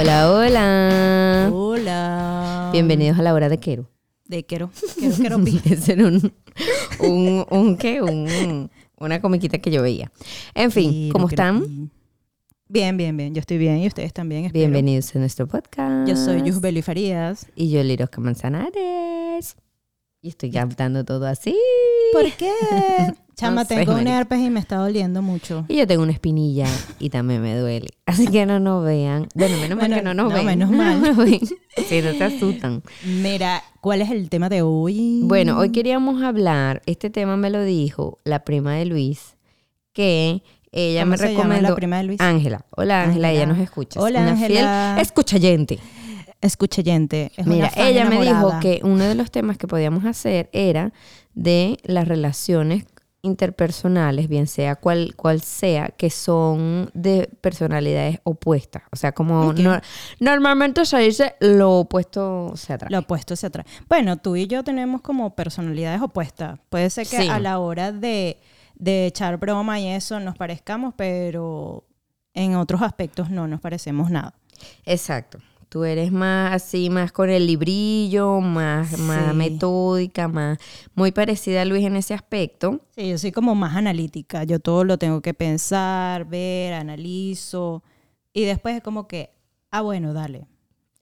Hola, hola. Hola. Bienvenidos a la hora de Quero. De Quero. Quero, Quero Pi. Ese era un, un, un ¿qué? Un, una comiquita que yo veía. En fin, Quero, ¿cómo están? Pi. Bien, bien, bien. Yo estoy bien y ustedes también. espero. Bienvenidos a nuestro podcast. Yo soy Yusbeli Farías. Y yo, Lirosca Manzanares. Y estoy cantando todo así. ¿Por qué? Chama, No sé, tengo un herpes y me está doliendo mucho. Y yo tengo una espinilla y también me duele. Así que no nos vean. Bueno, menos mal que no nos no, ven. menos mal. ven. Sí, no se asustan. Mira, ¿cuál es el tema de hoy? Bueno, hoy queríamos hablar, este tema me lo dijo la prima de Luis, que ella ¿Cómo me se llama recomendó. la prima de Luis? Ángela. Hola Ángela, ella nos escucha. Hola, Ángela. fiel escuchayente. Escuchayente. Es Mira, ella me dijo que uno de los temas que podíamos hacer era de las relaciones interpersonales, bien sea cual, cual sea, que son de personalidades opuestas. O sea, como no- normalmente se dice lo opuesto se atrae. Lo opuesto hacia atrás. Bueno, tú y yo tenemos como personalidades opuestas. Puede ser que Sí. a la hora de, de echar broma y eso nos parezcamos, pero en otros aspectos no nos parecemos nada. Exacto. Tú eres más así, más con el librillo, más, más metódica, más muy parecida a Luis en ese aspecto. Sí, yo soy como más analítica. Yo todo lo tengo que pensar, ver, analizo. Y después es como que, ah, bueno, dale.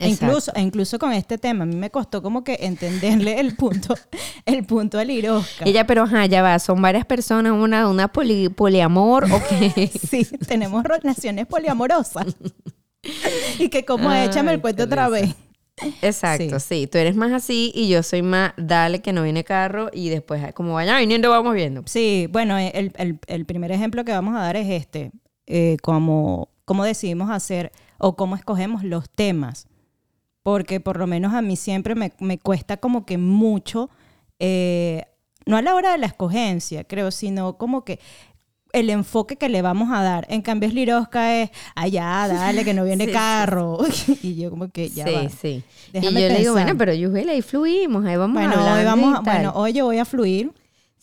E incluso, e incluso con este tema, a mí me costó como que entenderle el punto, el punto al Irosca. Ella, pero ajá, ya va, son varias personas, una, una poli- poliamor, o qué? Sí, tenemos relaciones poliamorosas. y que como Ay, échame el cuento otra vez. Exacto, sí. Tú eres más así y yo soy más dale que no viene carro y después como vaya viniendo vamos viendo. Sí, bueno, eh, el, el- el primer ejemplo que vamos a dar es este, eh, cómo, cómo decidimos hacer o cómo escogemos los temas. Porque por lo menos a mí siempre me, me cuesta como que mucho, eh, no a la hora de la escogencia, creo, sino como que el enfoque que le vamos a dar. En cambio, Lirosca es, allá, dale, que no viene Sí, sí, carro. y yo como que ya sí, va. sí. Déjame y yo le digo, bueno, pero Yubel, ahí fluimos, ahí vamos Bueno, hablando hoy vamos, a- bueno, hoy yo voy a fluir.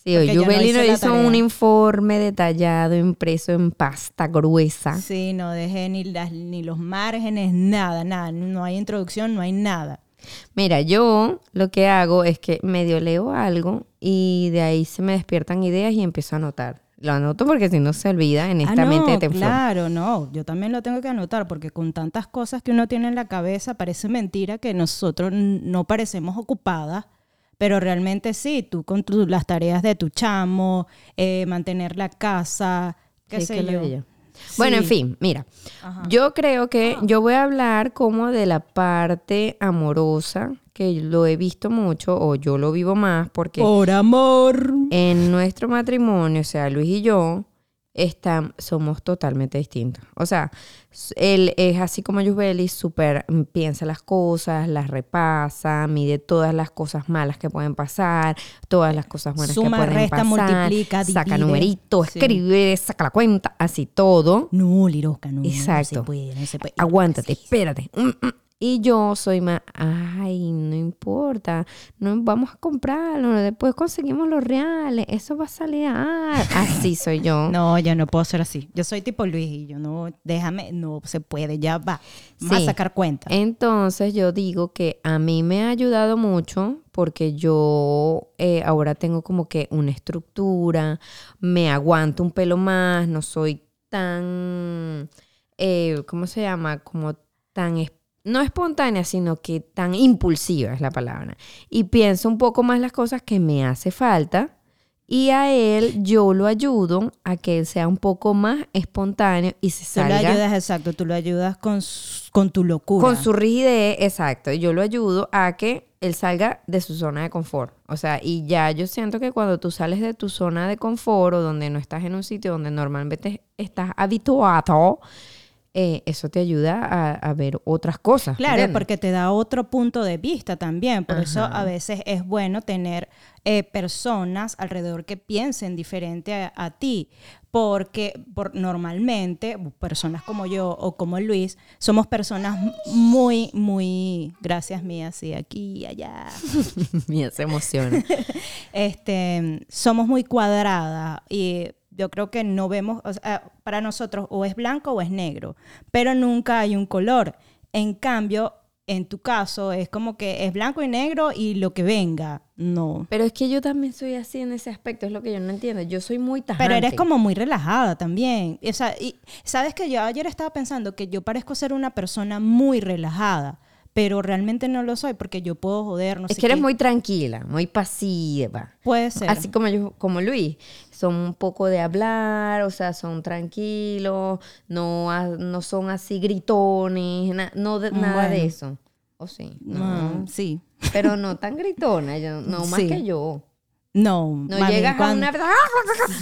Sí, hoy no hizo un informe detallado, impreso en pasta gruesa. Sí, no dejé ni, las, ni los márgenes, nada, nada. No hay introducción, no hay nada. Mira, yo lo que hago es que medio leo algo y de ahí se me despiertan ideas y empiezo a anotar. Lo anoto porque si no se olvida en esta ah, mente de Teflón. claro, no. Yo también lo tengo que anotar porque con tantas cosas que uno tiene en la cabeza parece mentira que nosotros no parecemos ocupadas. Pero realmente sí, tú con tu- las tareas de tu chamo, eh, mantener la casa, qué Sí, sé yo. Bueno, en fin, mira, Ajá. yo creo que yo voy a hablar como de la parte amorosa, que lo he visto mucho o yo lo vivo más porque Por amor. en nuestro matrimonio, o sea, Luis y yo, estam- somos totalmente distintos. O sea, él es así como Yusbeli, súper mm, piensa las cosas, las repasa, mide todas las cosas malas que pueden pasar, todas las cosas buenas Suma, que pueden resta, pasar. multiplica, saca Sí. escribe, saca la cuenta, así todo. No, Lirosca, no. Exacto. No se puede, no se puede. Aguántate, espérate. Mm, mm. Y yo soy más, ay, no importa, no vamos a comprarlo, después conseguimos los reales, eso va a salir. Así soy yo. No, yo no puedo ser así. Yo soy tipo Luis y yo no, déjame, no se puede, ya va. Vamos Sí. a sacar cuenta. Entonces yo digo que a mí me ha ayudado mucho porque yo eh, ahora tengo como que una estructura, me aguanto un pelo más, no soy tan, eh, ¿cómo se llama? Como tan, es- no espontánea, sino que tan impulsiva es la palabra. Y pienso un poco más las cosas que me hace falta. Y a él yo lo ayudo a que él sea un poco más espontáneo y se Tú lo salga ayudas, exacto, tú lo ayudas con, su- con tu locura. con su rigidez, exacto. y Yo lo ayudo a que él salga de su zona de confort. O sea, y ya yo siento que cuando tú sales de tu zona de confort o donde no estás en un sitio donde normalmente estás habituado, eh, eso te ayuda a, a ver otras cosas. Claro, ¿entiendes? porque te da otro punto de vista también. Por eso a veces es bueno tener eh, personas alrededor que piensen diferente a, a ti. Porque por, normalmente personas como yo o como Luis somos personas muy, muy, gracias mía, sí, aquí y allá. Mía, se emociona. este, somos muy cuadradas y yo creo que no vemos, o sea, para nosotros o es blanco o es negro, pero nunca hay un color. En cambio, en tu caso es como que es blanco y negro y lo que venga. No. Pero es que yo también soy así en ese aspecto, es lo que yo no entiendo. Yo soy muy tajante. Pero eres como muy relajada también. O sea, y sabes que yo ayer estaba pensando que yo parezco ser una persona muy relajada, pero realmente no lo soy porque yo puedo joder, no es sé que eres qué. muy tranquila, muy pasiva. Puede ser. Así como yo, como Luis, son un poco de hablar, o sea, son tranquilos, no, no son así gritones, na- no de- nada de eso. ¿O sí? No. Sí. Pero no tan gritona, yo, no más Sí. que yo. No, No mami, llegas cuando- a una...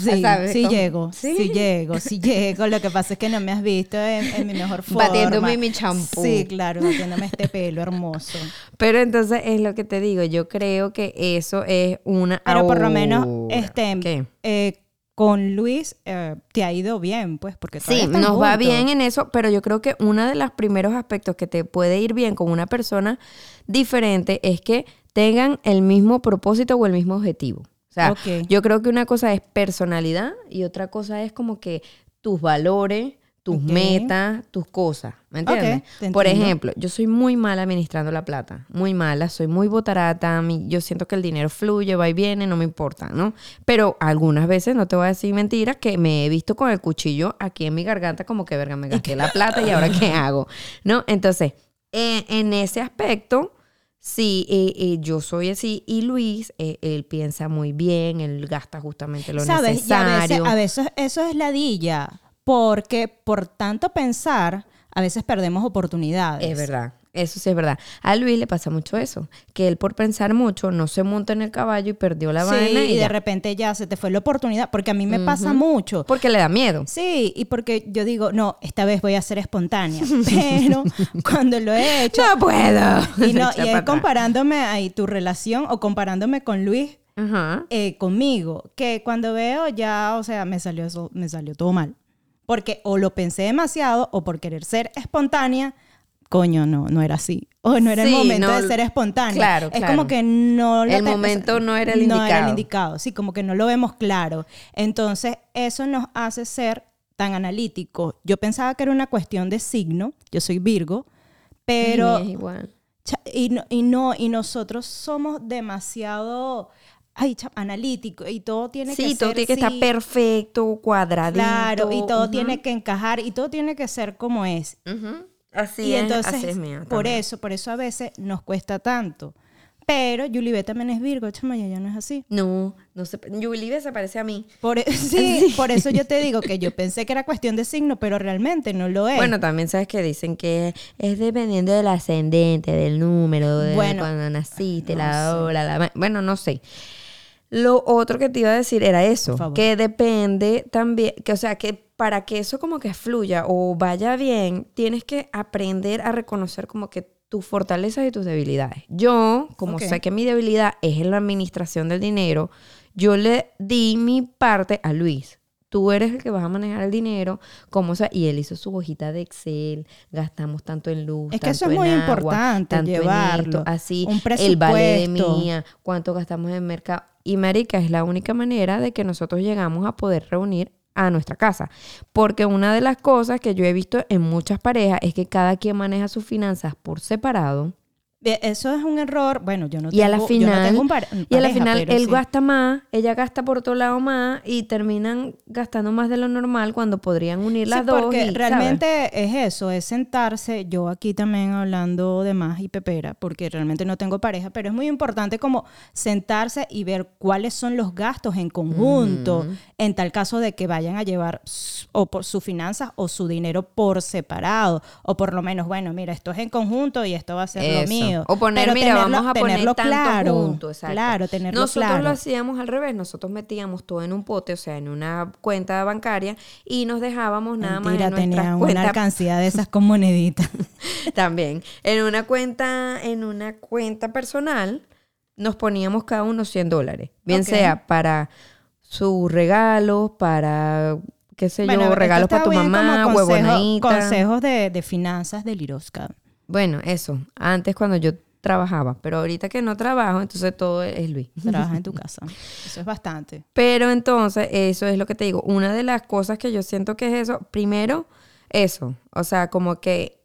Sí, ¿sabes? sí Como- llego, sí. llego, sí llego. Lo que pasa es que no me has visto en, en mi mejor forma. Batiéndome mi champú. Sí, claro, batiéndome este pelo hermoso. Pero entonces es lo que te digo, yo creo que eso es una Pero por lo menos, este, ¿Qué? eh, con Luis eh, te ha ido bien, pues, porque Sí, nos va bien en eso, pero yo creo que uno de los primeros aspectos que te puede ir bien con una persona diferente es que tengan el mismo propósito o el mismo objetivo. O sea, yo creo que una cosa es personalidad y otra cosa es como que tus valores, tus metas, tus cosas. ¿Me entiendes? Por ejemplo, yo soy muy mala administrando la plata. Muy mala, soy muy botarata. mi- Yo siento que el dinero fluye, va y viene, no me importa, ¿no? Pero algunas veces, no te voy a decir mentiras, que me he visto con el cuchillo aquí en mi garganta como que, verga, me gasté la plata y ahora qué hago, ¿no? Entonces, eh, en ese aspecto, sí, eh, eh, yo soy así. Y Luis, eh, él piensa muy bien, él gasta justamente lo ¿Sabes? Y a veces, necesario. a veces eso es ladilla, porque por tanto pensar, a veces perdemos oportunidades. Es verdad, eso sí es verdad. A Luis le pasa mucho eso, que él por pensar mucho no se monta en el caballo y perdió la Sí, vaina y, y de repente ya se te fue la oportunidad, porque a mí me pasa mucho. porque le da miedo. Sí, y porque yo digo, no, esta vez voy a ser espontánea, pero cuando lo he hecho, No puedo. y, no, y atrás. comparándome ahí tu relación o comparándome con Luis eh, conmigo, que cuando veo ya, o sea, me salió, eso, me salió todo mal. Porque o lo pensé demasiado o por querer ser espontánea, coño, no, no era así. O no era Sí, el momento no, de ser espontánea. claro, Es claro. como que no... lo El momento no era el No era el indicado. indicado, sí, como que no lo vemos claro. Entonces, eso nos hace ser tan analíticos. Yo pensaba que era una cuestión de signo, yo soy Virgo, pero... Es igual. Y no, y no, y nosotros somos demasiado ay, analíticos y todo tiene que Sí, ser todo tiene que estar sí, perfecto, cuadradito. Claro, y todo tiene que encajar y todo tiene que ser como es. Ujú. Así y es, entonces, así es mío por eso, por eso a veces nos cuesta tanto. Pero Yulibet también es Virgo, chama, ya no es así. No, no se... Yulibe se parece a mí. Por, e- sí, por eso yo te digo que yo pensé que era cuestión de signo, pero realmente no lo es. Bueno, también sabes que dicen que es dependiendo del ascendente, del número, de Bueno, cuando naciste, no la hora, la... Bueno, no sé. Lo otro que te iba a decir era eso, que depende también, que o sea, que para que eso como que fluya o vaya bien, tienes que aprender a reconocer como que tus fortalezas y tus debilidades. Yo, como Ok. sé que mi debilidad es en la administración del dinero, yo le di mi parte a Luis. Tú eres el que vas a manejar el dinero, como sea, y él hizo su hojita de Excel, gastamos tanto en luz, Es que eso es muy agua, importante, tanto en llevarlo. esto, así, Un el vale de mía, cuánto gastamos en mercado. Y marica, es la única manera de que nosotros llegamos a poder reunir a nuestra casa. Porque una de las cosas que yo he visto en muchas parejas es que cada quien maneja sus finanzas por separado. Eso es un error. Bueno, yo no y a la tengo- yo no final, tengo un par- y a la final él sí. gasta más, ella gasta por otro lado más y terminan gastando más de lo normal cuando podrían unir las Sí, dos. porque y, ¿sabes? realmente es eso, es sentarse, yo aquí también hablando de más y pepera, porque realmente no tengo pareja, pero es muy importante como sentarse y ver cuáles son los gastos en conjunto, en tal caso de que vayan a llevar o por sus finanzas o su dinero por separado, o por lo menos, bueno, mira, esto es en conjunto y esto va a ser lo Eso. O poner, Pero mira, tenerlo- vamos a poner tenerlo tanto claro, junto, exacto. Claro, tenerlo Nosotros claro. lo hacíamos al revés, nosotros metíamos todo en un pote, o sea, en una cuenta bancaria y nos dejábamos nada más en tenían una alcancía de esas con moneditas. también. En una cuenta, en una cuenta personal, nos poníamos cada uno 100 dólares. Bien sea para sus regalos, para qué sé Bueno, yo, regalos para tu mamá, como consejo- huevonadita. Consejos de, de finanzas de Lirosca. Bueno, eso. Antes cuando yo trabajaba, pero ahorita que no trabajo, entonces todo es Luis. Trabajas en tu casa. Eso es bastante. Pero entonces, eso es lo que te digo. Una de las cosas que yo siento que es eso, primero, eso. O sea, como que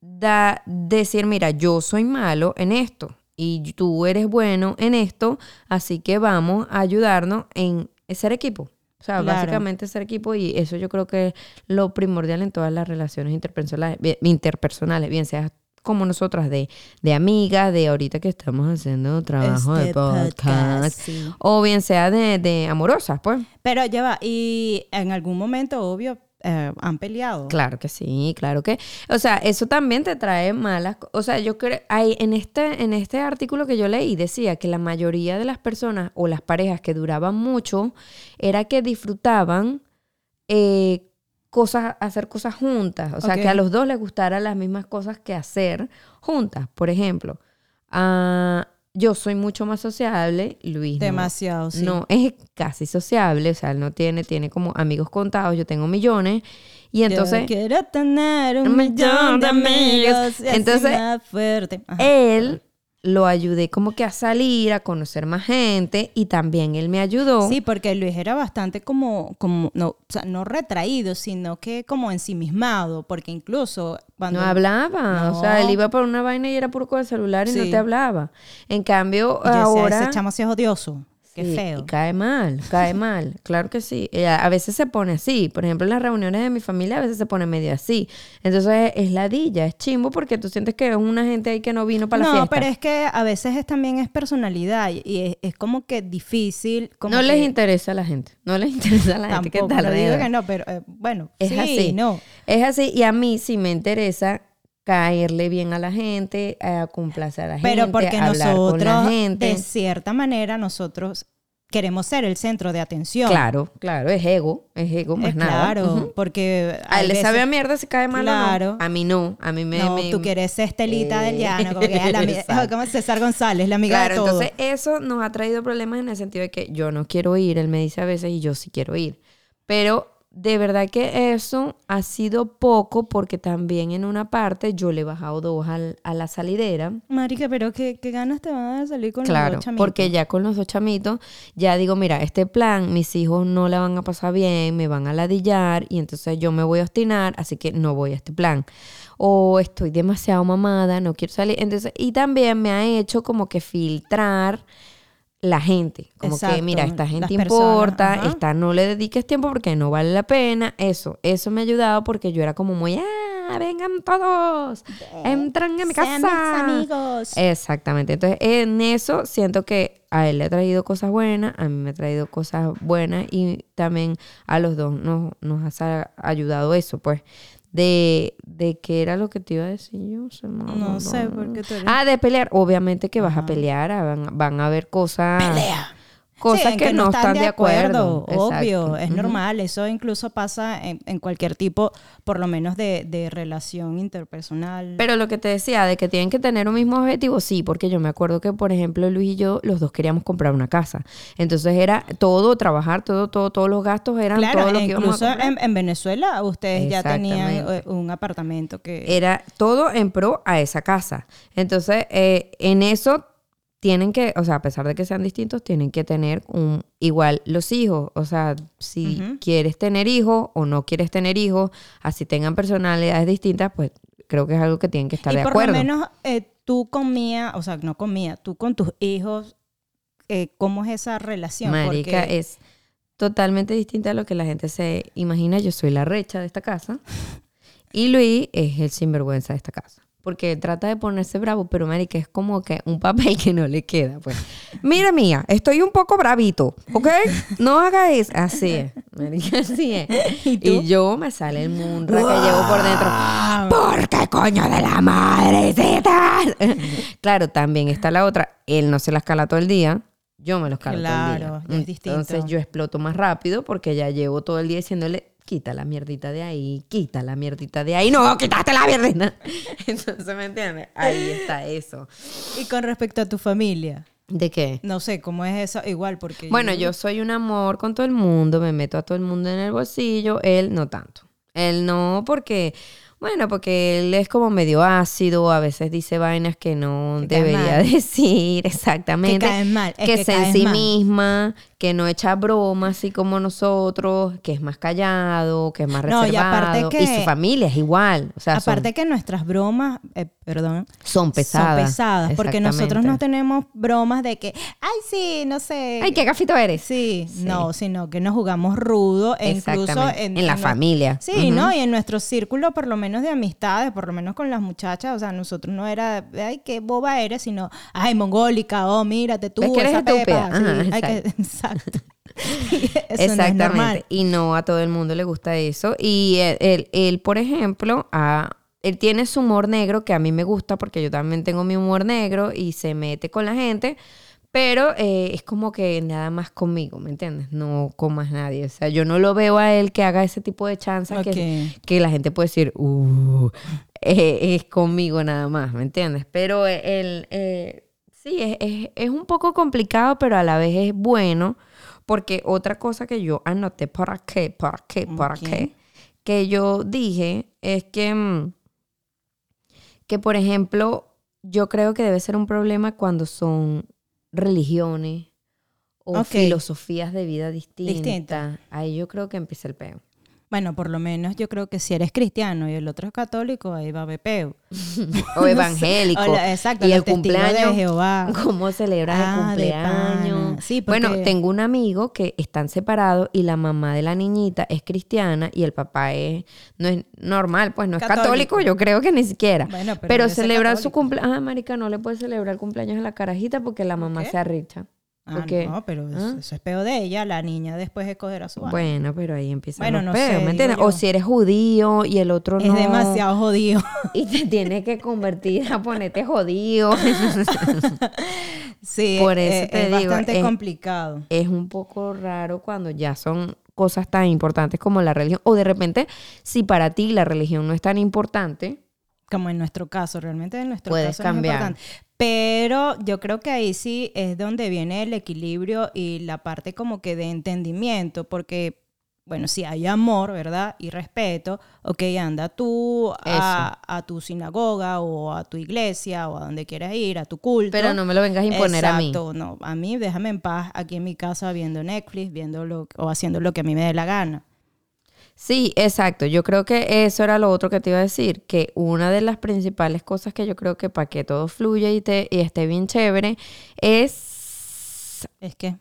da, decir, mira, yo soy malo en esto y tú eres bueno en esto, así que vamos a ayudarnos en ser equipo. O sea, Claro. básicamente ser equipo y eso yo creo que es lo primordial en todas las relaciones interpersonales, bien- interpersonales, bien sea como nosotras de, de amigas, de ahorita que estamos haciendo trabajo de Este podcast, podcast, sí. o bien sea de, de amorosas, pues. Pero ya va, y en algún momento, obvio, eh, han peleado. Claro que sí, claro que. O sea, eso también te trae malas. O sea, yo creo. Hay, en, este, en este artículo que yo leí decía que la mayoría de las personas o las parejas que duraban mucho era que disfrutaban eh, cosas, hacer cosas juntas. O sea, que a los dos les gustaran las mismas cosas que hacer juntas. Por ejemplo, ah, yo soy mucho más sociable, Luis. no. Demasiado, sí. No, es casi sociable, o sea, él no tiene, tiene como amigos contados, yo tengo millones, y entonces Yo quiero tener un millón de amigos. Entonces, más fuerte. Ajá. él lo ayudé como que a salir, a conocer más gente, y también él me ayudó. Sí, porque Luis era bastante como, como no, o sea, no retraído, sino que como ensimismado, porque incluso cuando... No hablaba, o sea, él iba por una vaina y era puro con el celular y no te hablaba. En cambio, Y ahora... ese chamo sí es odioso. Qué Sí, feo. y cae mal, cae mal, claro que sí. Eh, a veces se pone así, por ejemplo, en las reuniones de mi familia a veces se pone medio así. Entonces es ladilla, es chimbo porque tú sientes que es una gente ahí que no vino para la no, fiesta. pero es que a veces es, también es personalidad y es, es como que difícil. Como no les que interesa a la gente, no les interesa a la gente que está no digo que no, pero eh, bueno, Es sí, así. no. Es así y a mí sí me interesa caerle bien a la gente, a complacer a la gente, Pero porque hablar con la nosotros, gente. de cierta manera, nosotros queremos ser el centro de atención. Claro, claro, es ego, es ego más Es nada. claro, porque A él le sabe a mierda si cae mal o Claro. no. A mí no, a mí me... no, me- tú quieres ser Estelita del Eh, llano, como que la como César González, la amiga Claro, de todo. entonces eso nos ha traído problemas en el sentido de que yo no quiero ir, él me dice a veces y yo sí quiero ir. Pero de verdad que eso ha sido poco porque también en una parte yo le he bajado dos al- a la salidera. Marica, pero qué, qué ganas te van a salir con Claro, los dos chamitos? porque ya con los dos chamitos, ya digo, mira, este plan, mis hijos no la van a pasar bien, me van a ladillar y entonces yo me voy a obstinar, así que no voy a este plan. O estoy demasiado mamada, no quiero salir. Entonces, y también me ha hecho como que filtrar la gente. Como que, mira, esta gente importa, esta no le dediques tiempo porque no vale la pena. Eso, eso me ha ayudado porque yo era como muy, ah, vengan todos, entran a mi Sean casa. mis amigos. Exactamente. Entonces, en eso siento que a él le ha traído cosas buenas, a mí me ha traído cosas buenas y también a los dos nos, nos ha ayudado eso, pues. De, de qué era lo que te iba a decir yo. Se me No sé, olvidó. porque tú eres... Ah, de pelear. Obviamente que vas a pelear, ah, van, van a haber cosas. Pelea. Cosas Sí, que, no están de acuerdo. Obvio, Exacto. es normal. Eso incluso pasa en, en cualquier tipo, por lo menos de, de relación interpersonal. Pero lo que te decía, de que tienen que tener un mismo objetivo, sí, porque yo me acuerdo que, por ejemplo, Luis y yo, los dos queríamos comprar una casa. Entonces era todo, trabajar, todo, todo, todos los gastos eran claro, todo lo que íbamos a incluso comprar. en, en Venezuela ustedes ya tenían eh, un apartamento que... Era todo en pro a esa casa. Entonces, eh, en eso tienen que, o sea, a pesar de que sean distintos, tienen que tener un igual los hijos. O sea, si quieres tener hijos o no quieres tener hijos, así tengan personalidades distintas, pues creo que es algo que tienen que estar y de por acuerdo. lo menos eh, tú comías, o sea, no comía, tú con tus hijos, eh, ¿cómo es esa relación? Marica, Porque- es totalmente distinta a lo que la gente se imagina. Yo soy la recha de esta casa y Luis es el sinvergüenza de esta casa. Porque trata de ponerse bravo, pero marica, es como que un papel que no le queda, pues. Mira, mía, estoy un poco bravito, ¿ok? No haga eso. Así es, marica, así es. ¿Y tú? Y yo me sale el mundo que llevo por dentro. ¿Por qué coño de la madrecita? claro, también está la otra. Él no se la escala todo el día. Yo me los calo todo el día. es distinto. Entonces yo exploto más rápido porque ya llevo todo el día diciéndole, quita la mierdita de ahí, quita la mierdita de ahí. No, quítate la mierdita. Entonces, ¿me entiendes? Ahí está eso. Y con respecto a tu familia, ¿De qué? no sé, ¿cómo es eso? Igual, porque... Bueno, yo soy un amor con todo el mundo, me meto a todo el mundo en el bolsillo, él no tanto. Él no porque, bueno, porque él es como medio ácido, a veces dice vainas que no Que debería decir, exactamente. Que caen mal, es que que se en sí mal. misma, que no echa bromas así como nosotros, que es más callado, que es más No, y reservado. y que- su familia es igual. O sea, son- Aparte que nuestras bromas, eh, perdón, son, pesadas. son pesadas, porque nosotros no tenemos bromas de que, ay, sí, no sé. Ay, qué gafito eres. Sí, Sí. no, sino que nos jugamos rudo e incluso en, En la familia. Sí. ¿no? Y en nuestro círculo, por lo menos de amistades, por lo menos con las muchachas, o sea, nosotros no era, ay, qué boba eres, sino, ay, mongólica, oh, mírate tú, Es que eres esa pepa. Ajá, Sí, hay que- exacto. Eso no es Exactamente. normal. y no a todo el mundo le gusta eso. Y él, él- él, por ejemplo, ah, él tiene su humor negro que a mí me gusta porque yo también tengo mi humor negro y se mete con la gente. Pero eh, es como que nada más conmigo, ¿me entiendes? No con más nadie. O sea, yo no lo veo a él que haga ese tipo de chanzas que, que la gente puede decir, uh, eh, es conmigo nada más, ¿me entiendes? Pero él, eh, sí, es, es- es un poco complicado, pero a la vez es bueno, porque otra cosa que yo anoté, ¿para qué? ¿Para qué? ¿Para qué? Que yo dije es que, mm, que, por ejemplo, yo creo que debe ser un problema cuando son religiones o filosofías de vida distintas. Distintas. Ahí yo creo que empieza el peo. Bueno, por lo menos yo creo que si eres cristiano y el otro es católico, ahí va a haber peo. O evangélico. O la- exacto, y el testigos de cumpleaños. Jehová. ¿Cómo celebras Ah, el cumpleaños? Bueno, tengo un amigo que están separados y la mamá de la niñita es cristiana y el papá es no es normal, pues no es católico, Católico. yo creo que ni siquiera. Bueno, pero pero celebrar su cumpleaños, ah, marica, no le puede celebrar el cumpleaños a la carajita porque la mamá qué? se arricha. Ah, no, pero eso, ¿Ah? eso es peo de ella. La niña después escogerá su vaina. Bueno, pero ahí empieza Bueno, los no peos, sé. O si eres judío y el otro Es no. demasiado jodido. Y te tienes que convertir a ponerte judío. sí, Por es- eso es, te digo, bastante es- complicado. es un poco raro cuando ya son cosas tan importantes como la religión. O de repente, si para ti la religión no es tan importante, Como en nuestro caso, realmente en nuestro Puedes caso cambiar. es importante. Pero yo creo que ahí sí es donde viene el equilibrio y la parte como que de entendimiento, porque, bueno, si hay amor, ¿verdad? Y respeto, ok, anda tú a, a tu sinagoga o a tu iglesia o a donde quieras ir, a tu culto. pero no me lo vengas a imponer a mí. Exacto, no, a mí déjame en paz aquí en mi casa viendo Netflix, viendo lo, o haciendo lo que a mí me dé la gana. Sí, exacto. Yo creo que eso era lo otro que te iba a decir, que una de las principales cosas que yo creo que para que todo fluya y, te, y esté bien chévere es Es que,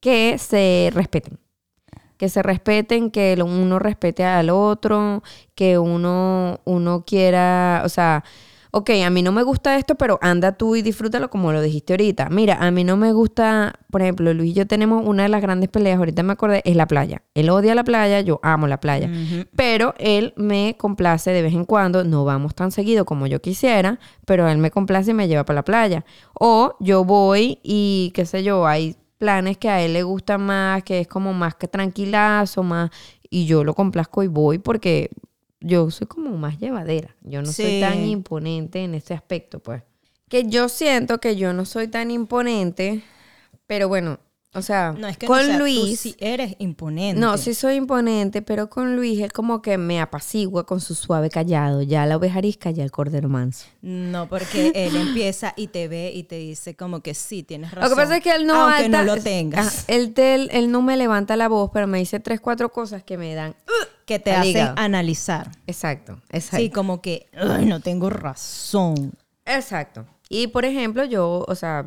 que se respeten. Que se respeten, que uno respete al otro, que uno, uno quiera, o sea, ok, a mí no me gusta esto, pero anda tú y disfrútalo como lo dijiste ahorita. Mira, a mí no me gusta, por ejemplo, Luis y yo tenemos una de las grandes peleas, ahorita me acordé, es la playa. Él odia la playa, yo amo la playa. Pero él me complace de vez en cuando, no vamos tan seguido como yo quisiera, pero él me complace y me lleva para la playa. O yo voy y qué sé yo, hay planes que a él le gustan más, que es como más que tranquilazo, más, y yo lo complazco y voy porque yo soy como más llevadera. Yo no soy tan imponente en ese aspecto, pues. Que yo siento que yo no soy tan imponente, pero bueno, o sea, No, es que con no, sea, tú Luis... sí eres imponente. No, sí soy imponente, pero con Luis él como que me apacigua con su suave callado. Ya la oveja arisca, ya el cordero manso. No, porque él empieza y te ve y te dice como que sí, tienes razón. Lo que pasa es que él no Aunque alta- no lo tengas. Él, te- él- él no me levanta la voz, pero me dice tres, cuatro cosas que me dan. Que te hacen hígado. analizar. Exacto, exacto. Sí, como que, ay, no tengo razón. Exacto. Y por ejemplo, yo, o sea,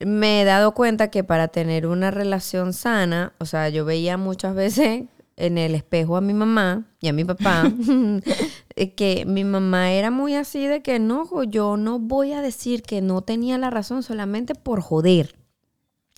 me he dado cuenta que para tener una relación sana, o sea, yo veía muchas veces en el espejo a mi mamá y a mi papá, eh, que mi mamá era muy así de que no, yo no voy a decir que no tenía la razón solamente por joder.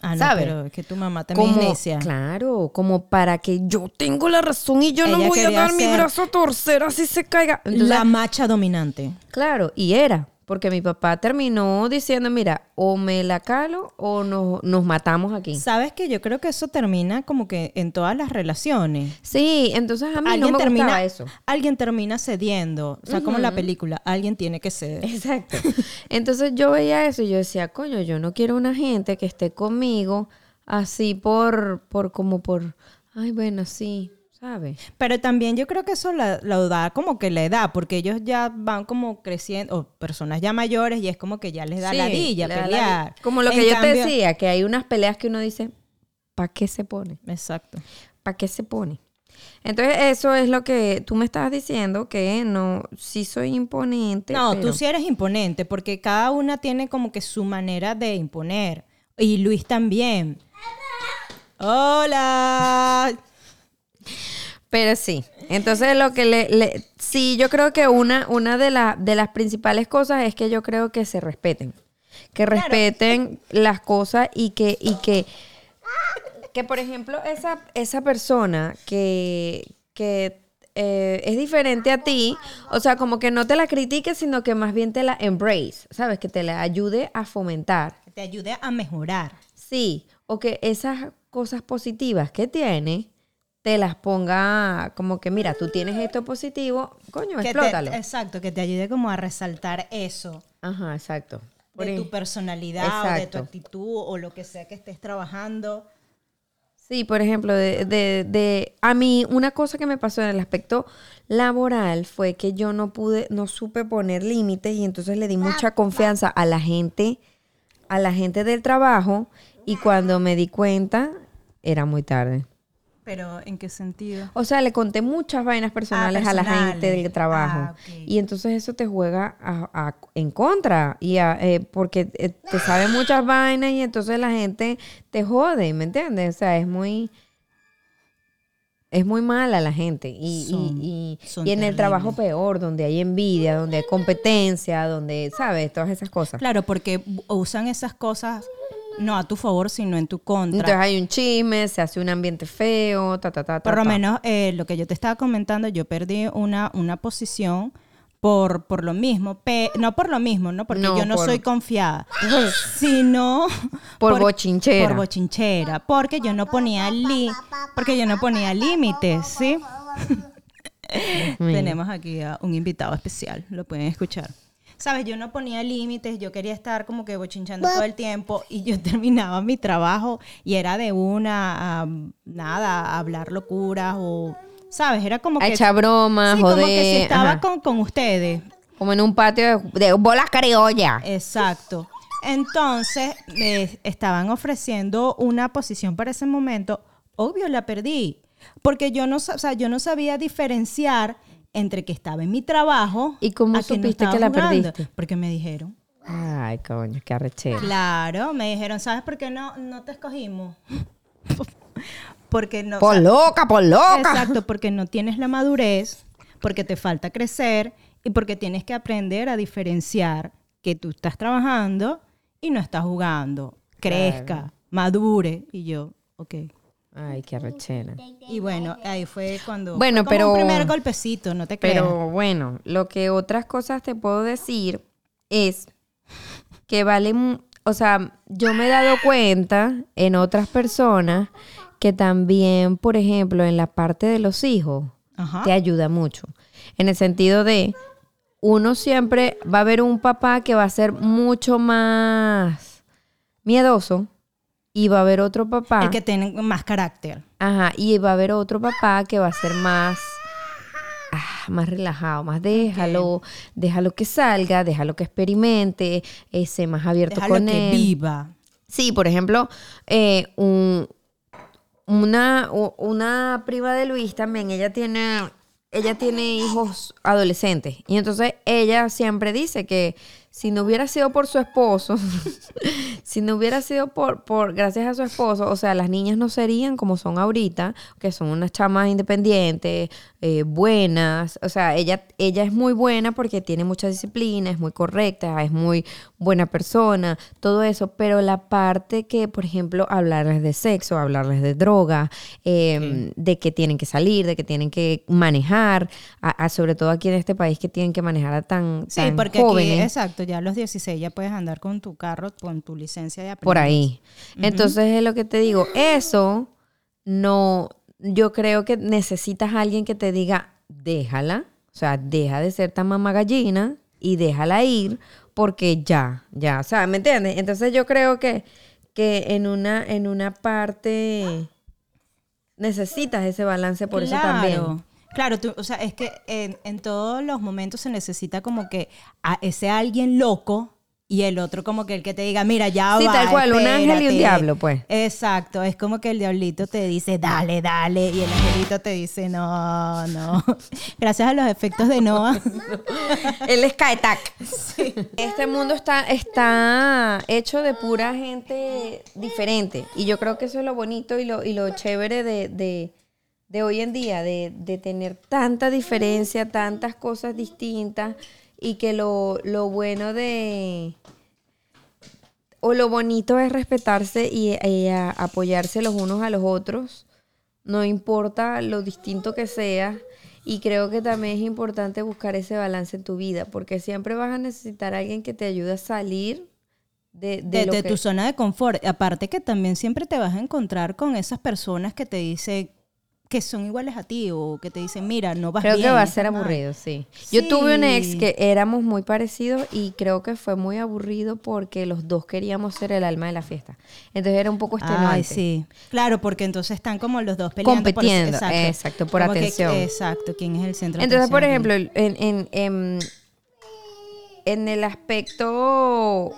Ah, pero es que tu mamá también Como, es necia. claro, como para que yo tengo la razón y yo no voy a dar mi brazo a torcer así se caiga. Entonces, la macha dominante. Claro, y era, porque mi papá terminó diciendo, mira, o me la calo o nos, nos matamos aquí. Sabes que yo creo que eso termina como que en todas las relaciones. Sí, entonces a mí no me termina, gustaba eso. alguien termina cediendo. O sea, como en la película, alguien tiene que ceder. Exacto. Entonces yo veía eso y yo decía, coño, yo no quiero una gente que esté conmigo así por, por como por, ay, bueno, sí, Pero también yo creo que eso la- lo da como que la edad, porque ellos ya van como creciendo, o personas ya mayores, y es como que ya les da Sí, ladilla pelear. Como lo En que yo te decía, que hay unas peleas que uno dice, ¿para qué se pone? Exacto. ¿Para qué se pone? Entonces, eso es lo que tú me estabas diciendo, que no, sí soy imponente. No, pero- tú sí eres imponente, porque cada una tiene como que su manera de imponer. Y Luis también. Hola. Pero sí. Entonces, lo que le, le- sí, yo creo que una, una de, la- de las principales cosas es que yo creo que se respeten. Que respeten las cosas y que, y que, que por ejemplo, esa, esa persona que, que eh, es diferente a ti, o sea, como que no te la critiques, sino que más bien te la embrace, ¿sabes? Que te la ayude a fomentar. Que te ayude a mejorar. Sí, o que esas cosas positivas que tiene, te las ponga como que, mira, tú tienes esto positivo, coño, Que te- explótalo. exacto, que te ayude como a resaltar eso Ajá, exacto. Por de tu personalidad o de tu Exacto. actitud o lo que sea que estés trabajando. Sí, por ejemplo, de, de, de- a mí una cosa que me pasó en el aspecto laboral fue que yo no pude, no supe poner límites y entonces le di mucha confianza a la gente, a la gente del trabajo y cuando me di cuenta era muy tarde. Pero ¿en qué sentido? O sea, le conté muchas vainas personales, a la gente del trabajo. Ah, ok. Y entonces eso te juega a- a- en contra. Y a- eh, porque eh, te sabe muchas vainas y entonces la gente te jode, ¿me entiendes? O sea, es muy... Es muy mala la gente. Y, y- Son- y- son y en el trabajo peor, donde hay envidia, donde hay competencia, donde, ¿sabes? Todas esas cosas. Claro, porque usan esas cosas no a tu favor, sino en tu contra. Entonces hay un chisme, se hace un ambiente feo, ta, ta, ta, ta. Por lo ta. menos eh, lo que yo te estaba comentando, yo perdí una, una posición por, por lo mismo. pe- no por lo mismo, ¿no? Porque No, yo no por- soy confiada, sino Por bochinchera. Por bochinchera. Porque yo no ponía li porque yo no ponía límites, ¿sí? Tenemos aquí a un invitado especial, lo pueden escuchar. Sabes, yo no ponía límites, yo quería estar como que bochinchando todo el tiempo y yo terminaba mi trabajo y era de una a nada, a hablar locuras o, ¿sabes? Era como que... echar bromas, sí, joder. como que si estaba con, con ustedes. Como en un patio de, de bolas criolla. Exacto. Entonces, me estaban ofreciendo una posición para ese momento. Obvio, la perdí. Porque yo no, o sea, yo no sabía diferenciar entre que estaba en mi trabajo ¿Y cómo no supiste que la jugando. perdiste? Porque me dijeron. Ay, coño, qué arrechera. Claro, me dijeron, ¿sabes por qué no, no te escogimos? porque no... Por loca, por loca. Exacto, porque no tienes la madurez, porque te falta crecer y porque tienes que aprender a diferenciar que tú estás trabajando y no estás jugando. Crezca, Claro. madure. Y yo, ok. Ay, qué arrechera. Y bueno, ahí fue cuando... Bueno, fue como pero- Un primer golpecito, no te creas. Pero bueno, lo que otras cosas te puedo decir es que vale, o sea, yo me he dado cuenta en otras personas que también, por ejemplo, en la parte de los hijos, Ajá. te ayuda mucho. En el sentido de, uno siempre va a haber un papá que va a ser mucho más miedoso y va a haber otro papá. El que tiene más carácter. Ajá, y va a haber otro papá que va a ser más, ah, más relajado, más déjalo, déjalo que salga, déjalo que experimente, ese más abierto Déjalo con que él. viva. Sí, por ejemplo, eh, un- una, una prima de Luis también, ella tiene, ella tiene hijos adolescentes. Y entonces ella siempre dice que si no hubiera sido por su esposo, si no hubiera sido por, por, gracias a su esposo, o sea, las niñas no serían como son ahorita, que son unas chamas independientes, eh, buenas. O sea, ella, ella es muy buena porque tiene mucha disciplina, es muy correcta, es muy buena persona, todo eso. Pero la parte que, por ejemplo, hablarles de sexo, hablarles de droga, eh, de que tienen que salir, de que tienen que manejar, a- a- sobre todo aquí en este país que tienen que manejar a tan, Sí, tan porque jóvenes. aquí, exacto, ya a los 16 ya puedes andar con tu carro, con tu licencia de por aprendiz. ahí. Entonces es lo que te digo, eso no, yo creo que necesitas a alguien que te diga, déjala, o sea, deja de ser tan mamá gallina y déjala ir porque ya, ya, o sea, ¿me entiendes? Entonces yo creo que, que en una, en una parte necesitas ese balance por eso también. Claro, tú- o sea, es que en, en todos los momentos se necesita como que a ese alguien loco y el otro como que el que te diga, mira, ya Sí, va, tal cual, un ángel y un espérate". diablo, pues. Exacto, es como que el diablito te dice, dale, dale, y el angelito te dice, no, no. Gracias a los efectos de Noah. Él es Kaetak. Este mundo está, está hecho de pura gente diferente. Y yo creo que eso es lo bonito y lo, y lo chévere de, de- de hoy en día, de, de tener tanta diferencia, tantas cosas distintas. Y que lo, lo bueno de. O lo bonito es respetarse y, y a- apoyarse los unos a los otros. No importa lo distinto que sea. Y creo que también es importante buscar ese balance en tu vida, porque siempre vas a necesitar a alguien que te ayude a salir de, de de, lo de que... tu zona de confort. Aparte que también siempre te vas a encontrar con esas personas que te dicen que son iguales a ti o que te dicen, mira, no vas Creo bien. que va a ser mal". aburrido, sí. Yo tuve un ex que éramos muy parecidos y creo que fue muy aburrido porque los dos queríamos ser el alma de la fiesta. Entonces era un poco extenuante. Ay, sí. Claro, porque entonces están como los dos peleando. por- Compitiendo, exacto, por Como que- atención. exacto, ¿quién es el centro Entonces, por ejemplo, en, en, en, en el aspecto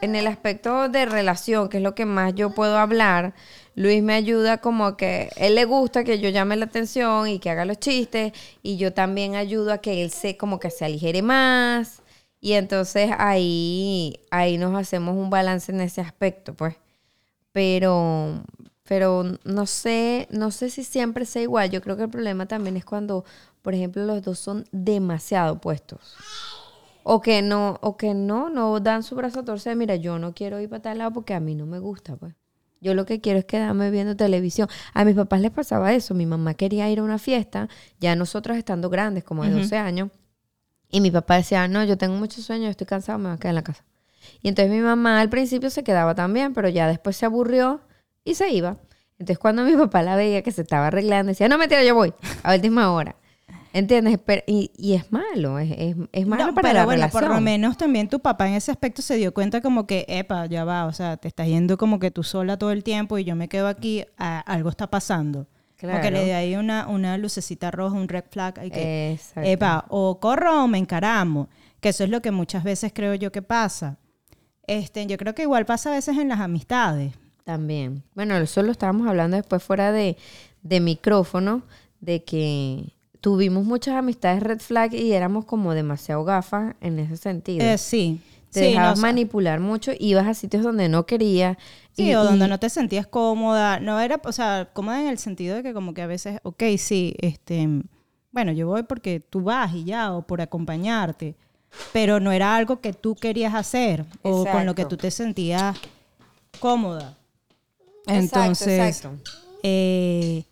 en el aspecto de relación, que es lo que más yo puedo hablar, Luis me ayuda como que él le gusta que yo llame la atención y que haga los chistes y yo también ayudo a que él se como que se aligere más y entonces ahí ahí nos hacemos un balance en ese aspecto, pues. Pero pero no sé, no sé si siempre sea igual. Yo creo que el problema también es cuando, por ejemplo, los dos son demasiado opuestos. O que no, o que no, no dan su brazo a torcer. Mira, yo no quiero ir para tal lado porque a mí no me gusta, pues. Yo lo que quiero es quedarme viendo televisión. A mis papás les pasaba eso. Mi mamá quería ir a una fiesta, ya nosotros estando grandes, como de 12 años. Y mi papá decía, no, yo tengo mucho sueño, yo estoy cansado, me voy a quedar en la casa. Y entonces mi mamá al principio se quedaba también, pero ya después se aburrió y se iba. Entonces cuando mi papá la veía que se estaba arreglando, decía, no, mentira, yo voy, a última hora. ¿Entiendes? Pero- y, y es malo, es, es, es malo No, para pero la bueno, relación. por lo menos también tu papá en ese aspecto se dio cuenta como que, epa, ya va, o sea, te estás yendo como que tú sola todo el tiempo y yo me quedo aquí, a- algo está pasando. Claro. le di ahí una, una lucecita roja, un red flag, y que, Exacto. epa, o corro o me encaramo, que eso es lo que muchas veces creo yo que pasa. Este, yo creo que igual pasa a veces en las amistades. También. Bueno, eso lo estábamos hablando después fuera de, de micrófono, de que tuvimos muchas amistades red flag y éramos como demasiado gafas en ese sentido. Eh, sí. Te sí, dejabas no, manipular mucho, ibas a sitios donde no querías. Sí, y- o donde y- no te sentías cómoda. No era, o sea, cómoda en el sentido de que como que a veces, ok, sí, este, bueno, yo voy porque tú vas y ya, o por acompañarte. Pero no era algo que tú querías hacer o con lo que tú te sentías cómoda. Exacto, Entonces, exacto. eh,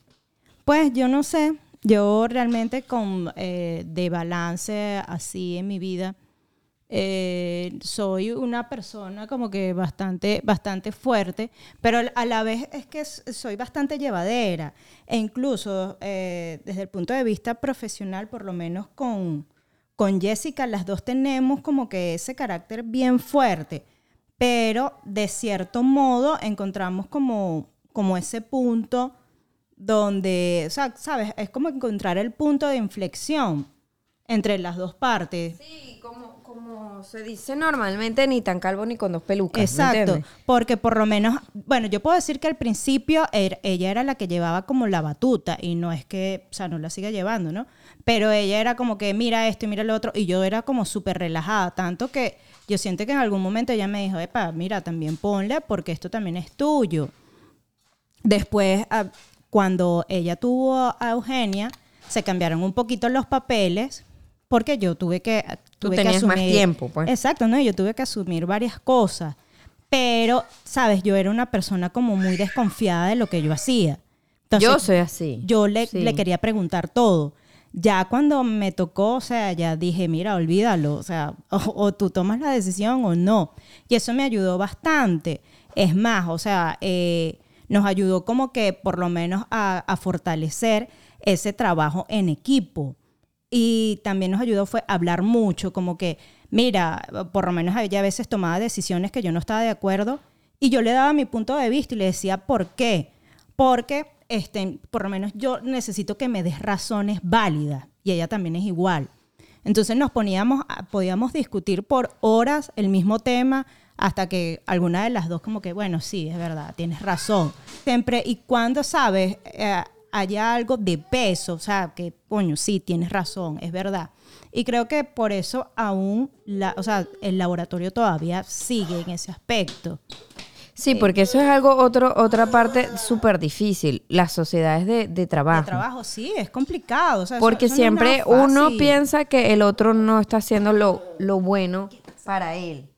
pues yo no sé, yo realmente con eh, de balance así en mi vida, eh, soy una persona como que bastante, bastante fuerte, pero a la vez es que soy bastante llevadera. E incluso eh, desde el punto de vista profesional, por lo menos con, con Jessica, las dos tenemos como que ese carácter bien fuerte, pero de cierto modo encontramos como, como ese punto donde, o sea, ¿sabes? Es como encontrar el punto de inflexión entre las dos partes. Sí, como, como se dice normalmente, ni tan calvo ni con dos pelucas. ¿me Exacto, porque por lo menos, bueno, yo puedo decir que al principio er- ella era la que llevaba como la batuta y no es que, o sea, no la siga llevando, ¿no? Pero ella era como que mira esto y mira lo otro y yo era como súper relajada, tanto que yo siento que en algún momento ella me dijo, epa, mira, también ponle porque esto también es tuyo. Después, ah, cuando ella tuvo a Eugenia, se cambiaron un poquito los papeles porque yo tuve que Tú tuve que tenías más asumir- tiempo, pues. Exacto, no, yo tuve que asumir varias cosas, pero sabes, yo era una persona como muy desconfiada de lo que yo hacía. Entonces, yo soy así. yo le, Sí. le quería preguntar todo. Ya cuando me tocó, o sea, ya dije, mira, olvídalo, o sea, o, o tú tomas la decisión o no. Y eso me ayudó bastante. Es más, o sea, eh, nos ayudó como que por lo menos a, fortalecer ese trabajo en equipo. Y también nos ayudó fue hablar mucho, como que, mira, por lo menos ella a veces tomaba decisiones que yo no estaba de acuerdo y yo le daba mi punto de vista y le decía por qué. Porque, este, por lo menos yo necesito que me des razones válidas y ella también es igual. Entonces nos poníamos, podíamos discutir por horas el mismo tema hasta que alguna de las dos como que, bueno, sí, es verdad, tienes razón. Siempre, y cuando sabes, eh, haya algo de peso, o sea, que, coño, sí, tienes razón, es verdad. Y creo que por eso aún, la, o sea, el laboratorio todavía sigue en ese aspecto. Sí, porque eso es algo, otro, otra parte súper difícil, las sociedades de, de trabajo. De trabajo, sí, es complicado. o sea, Porque eso siempre uno piensa que el otro no está haciendo lo, lo bueno para él.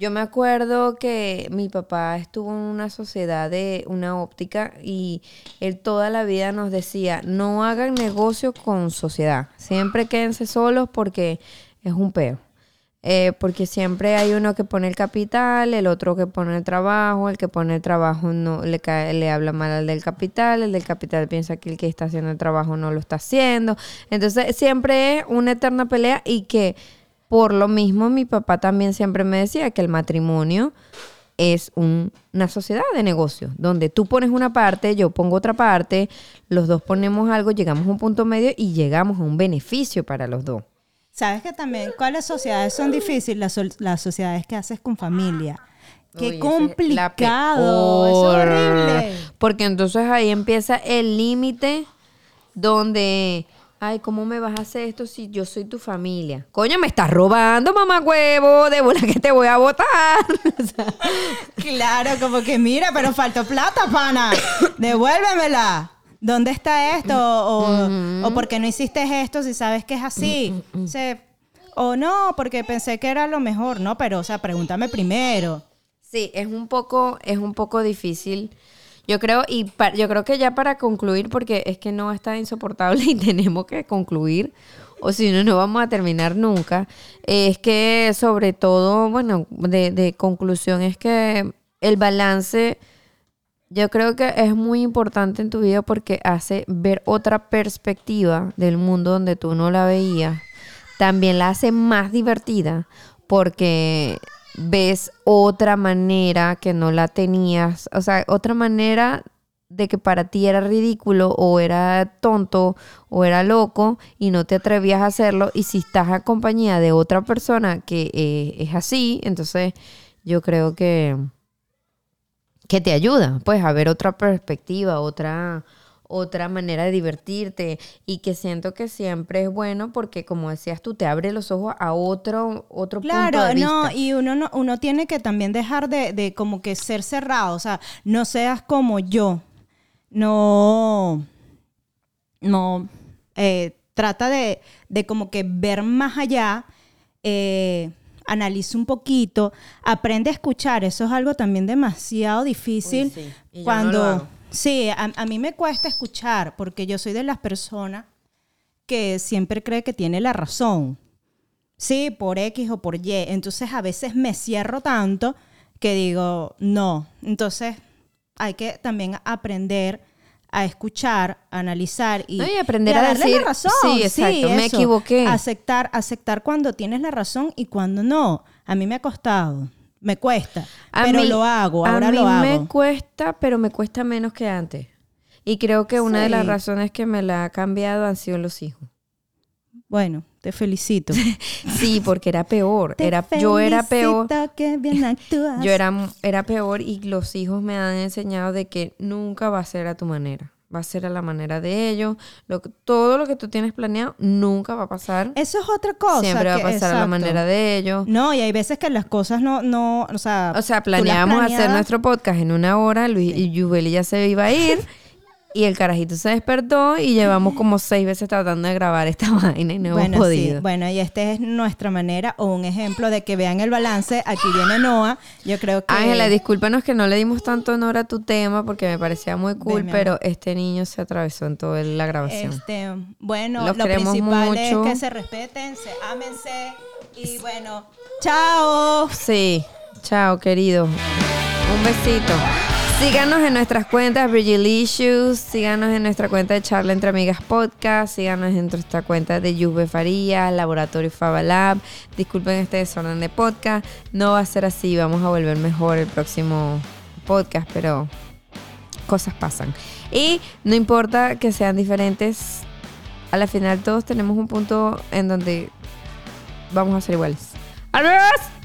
Yo me acuerdo que mi papá estuvo en una sociedad de una óptica y él toda la vida nos decía, no hagan negocio con sociedad, siempre quédense solos porque es un peo. Eh, porque siempre hay uno que pone el capital, el otro que pone el trabajo, el que pone el trabajo no le cae, le habla mal al del capital, el del capital piensa que el que está haciendo el trabajo no lo está haciendo. Entonces siempre es una eterna pelea y que por lo mismo mi papá también siempre me decía que el matrimonio es un- una sociedad de negocios, donde tú pones una parte, yo pongo otra parte, los dos ponemos algo, llegamos a un punto medio y llegamos a un beneficio para los dos. ¿Sabes que también cuáles sociedades son difíciles? Las, sociedades que haces con familia. Uy, Qué es complicado. Eso es peor. horrible. Porque entonces ahí empieza el límite donde, ay, ¿cómo me vas a hacer esto si yo soy tu familia? Coño, me estás robando, mamá huevo, de bola que te voy a votar. O sea, Claro, como que mira, pero faltó plata, pana. Devuélvemela. ¿Dónde está esto? O, o por qué no hiciste esto si sabes que es así. Se- o no, porque pensé que era lo mejor. No, pero, o sea, pregúntame primero. Sí, es un poco, es un poco difícil. Yo creo, y yo creo que ya para concluir, porque es que no está insoportable y tenemos que concluir, o si no, no vamos a terminar nunca. Es que sobre todo, bueno, de, de conclusión es que el balance, yo creo que es muy importante en tu vida porque hace ver otra perspectiva del mundo donde tú no la veías. También la hace más divertida porque ves otra manera que no la tenías, o sea, otra manera de que para ti era ridículo o era tonto o era loco y no te atrevías a hacerlo. Y si estás a compañía de otra persona que eh, es así, entonces yo creo que que te ayuda, pues, a ver otra perspectiva, otra, otra manera de divertirte y que siento que siempre es bueno porque, como decías tú, te abre los ojos a otro, otro punto Claro, de vista. no, y uno no, uno tiene que también dejar de, de como que ser cerrado, o sea, no seas como yo, no, no, eh, trata de, de como que ver más allá, eh, analiza un poquito, aprende a escuchar, eso es algo también demasiado difícil Uy, sí, y yo no cuando, lo hago. Sí, a, a mí me cuesta escuchar porque yo soy de las personas que siempre cree que tiene la razón. Sí, por X o por Y. Entonces a veces me cierro tanto que digo, no. Entonces hay que también aprender a escuchar, a analizar y, No, y aprender a darle decir, la razón. sí, exacto, me eso. equivoqué. Aceptar, aceptar cuando tienes la razón y cuando no. A mí me ha costado, me cuesta, A pero mí- lo hago, ahora a mí lo hago. me cuesta, pero me cuesta menos que antes. Y creo que una de las razones que me la ha cambiado han sido los hijos. Bueno, te felicito. Sí, porque era peor. Te Era, yo era peor. felicito, que bien actúas. Yo era, era peor y los hijos me han enseñado de que nunca va a ser a tu manera. Va a ser a la manera de ellos. Lo, todo lo que tú tienes planeado nunca va a pasar. Eso es otra cosa. Siempre va a pasar a la manera de ellos. No, y hay veces que las cosas no, no, o sea... O sea, planeábamos hacer nuestro podcast en una hora, Luis y Yubeli ya se iba a ir y el carajito se despertó y llevamos como seis veces tratando de grabar esta vaina y no hemos podido. sí. Bueno, y esta es nuestra manera o un ejemplo de que vean el balance. Aquí viene Noah. Yo creo que... Ángela, discúlpanos que no le dimos tanto honor a tu tema porque me parecía muy cool, Ven, pero este niño se atravesó en toda la grabación. Este, bueno, Los lo queremos principal mucho. es que se respeten, se ámense y bueno, chao. Sí, chao, querido. Un besito. Síganos en nuestras cuentas Bridgelicious, síganos en nuestra cuenta de Charla Entre Amigas Podcast, síganos en nuestra cuenta de Yuve Farías, Laboratorio Fabalab. Disculpen este desorden de podcast, no va a ser así, vamos a volver mejor el próximo podcast, pero cosas pasan. Y no importa que sean diferentes, a la final todos tenemos un punto en donde vamos a ser iguales. ¡Adiós!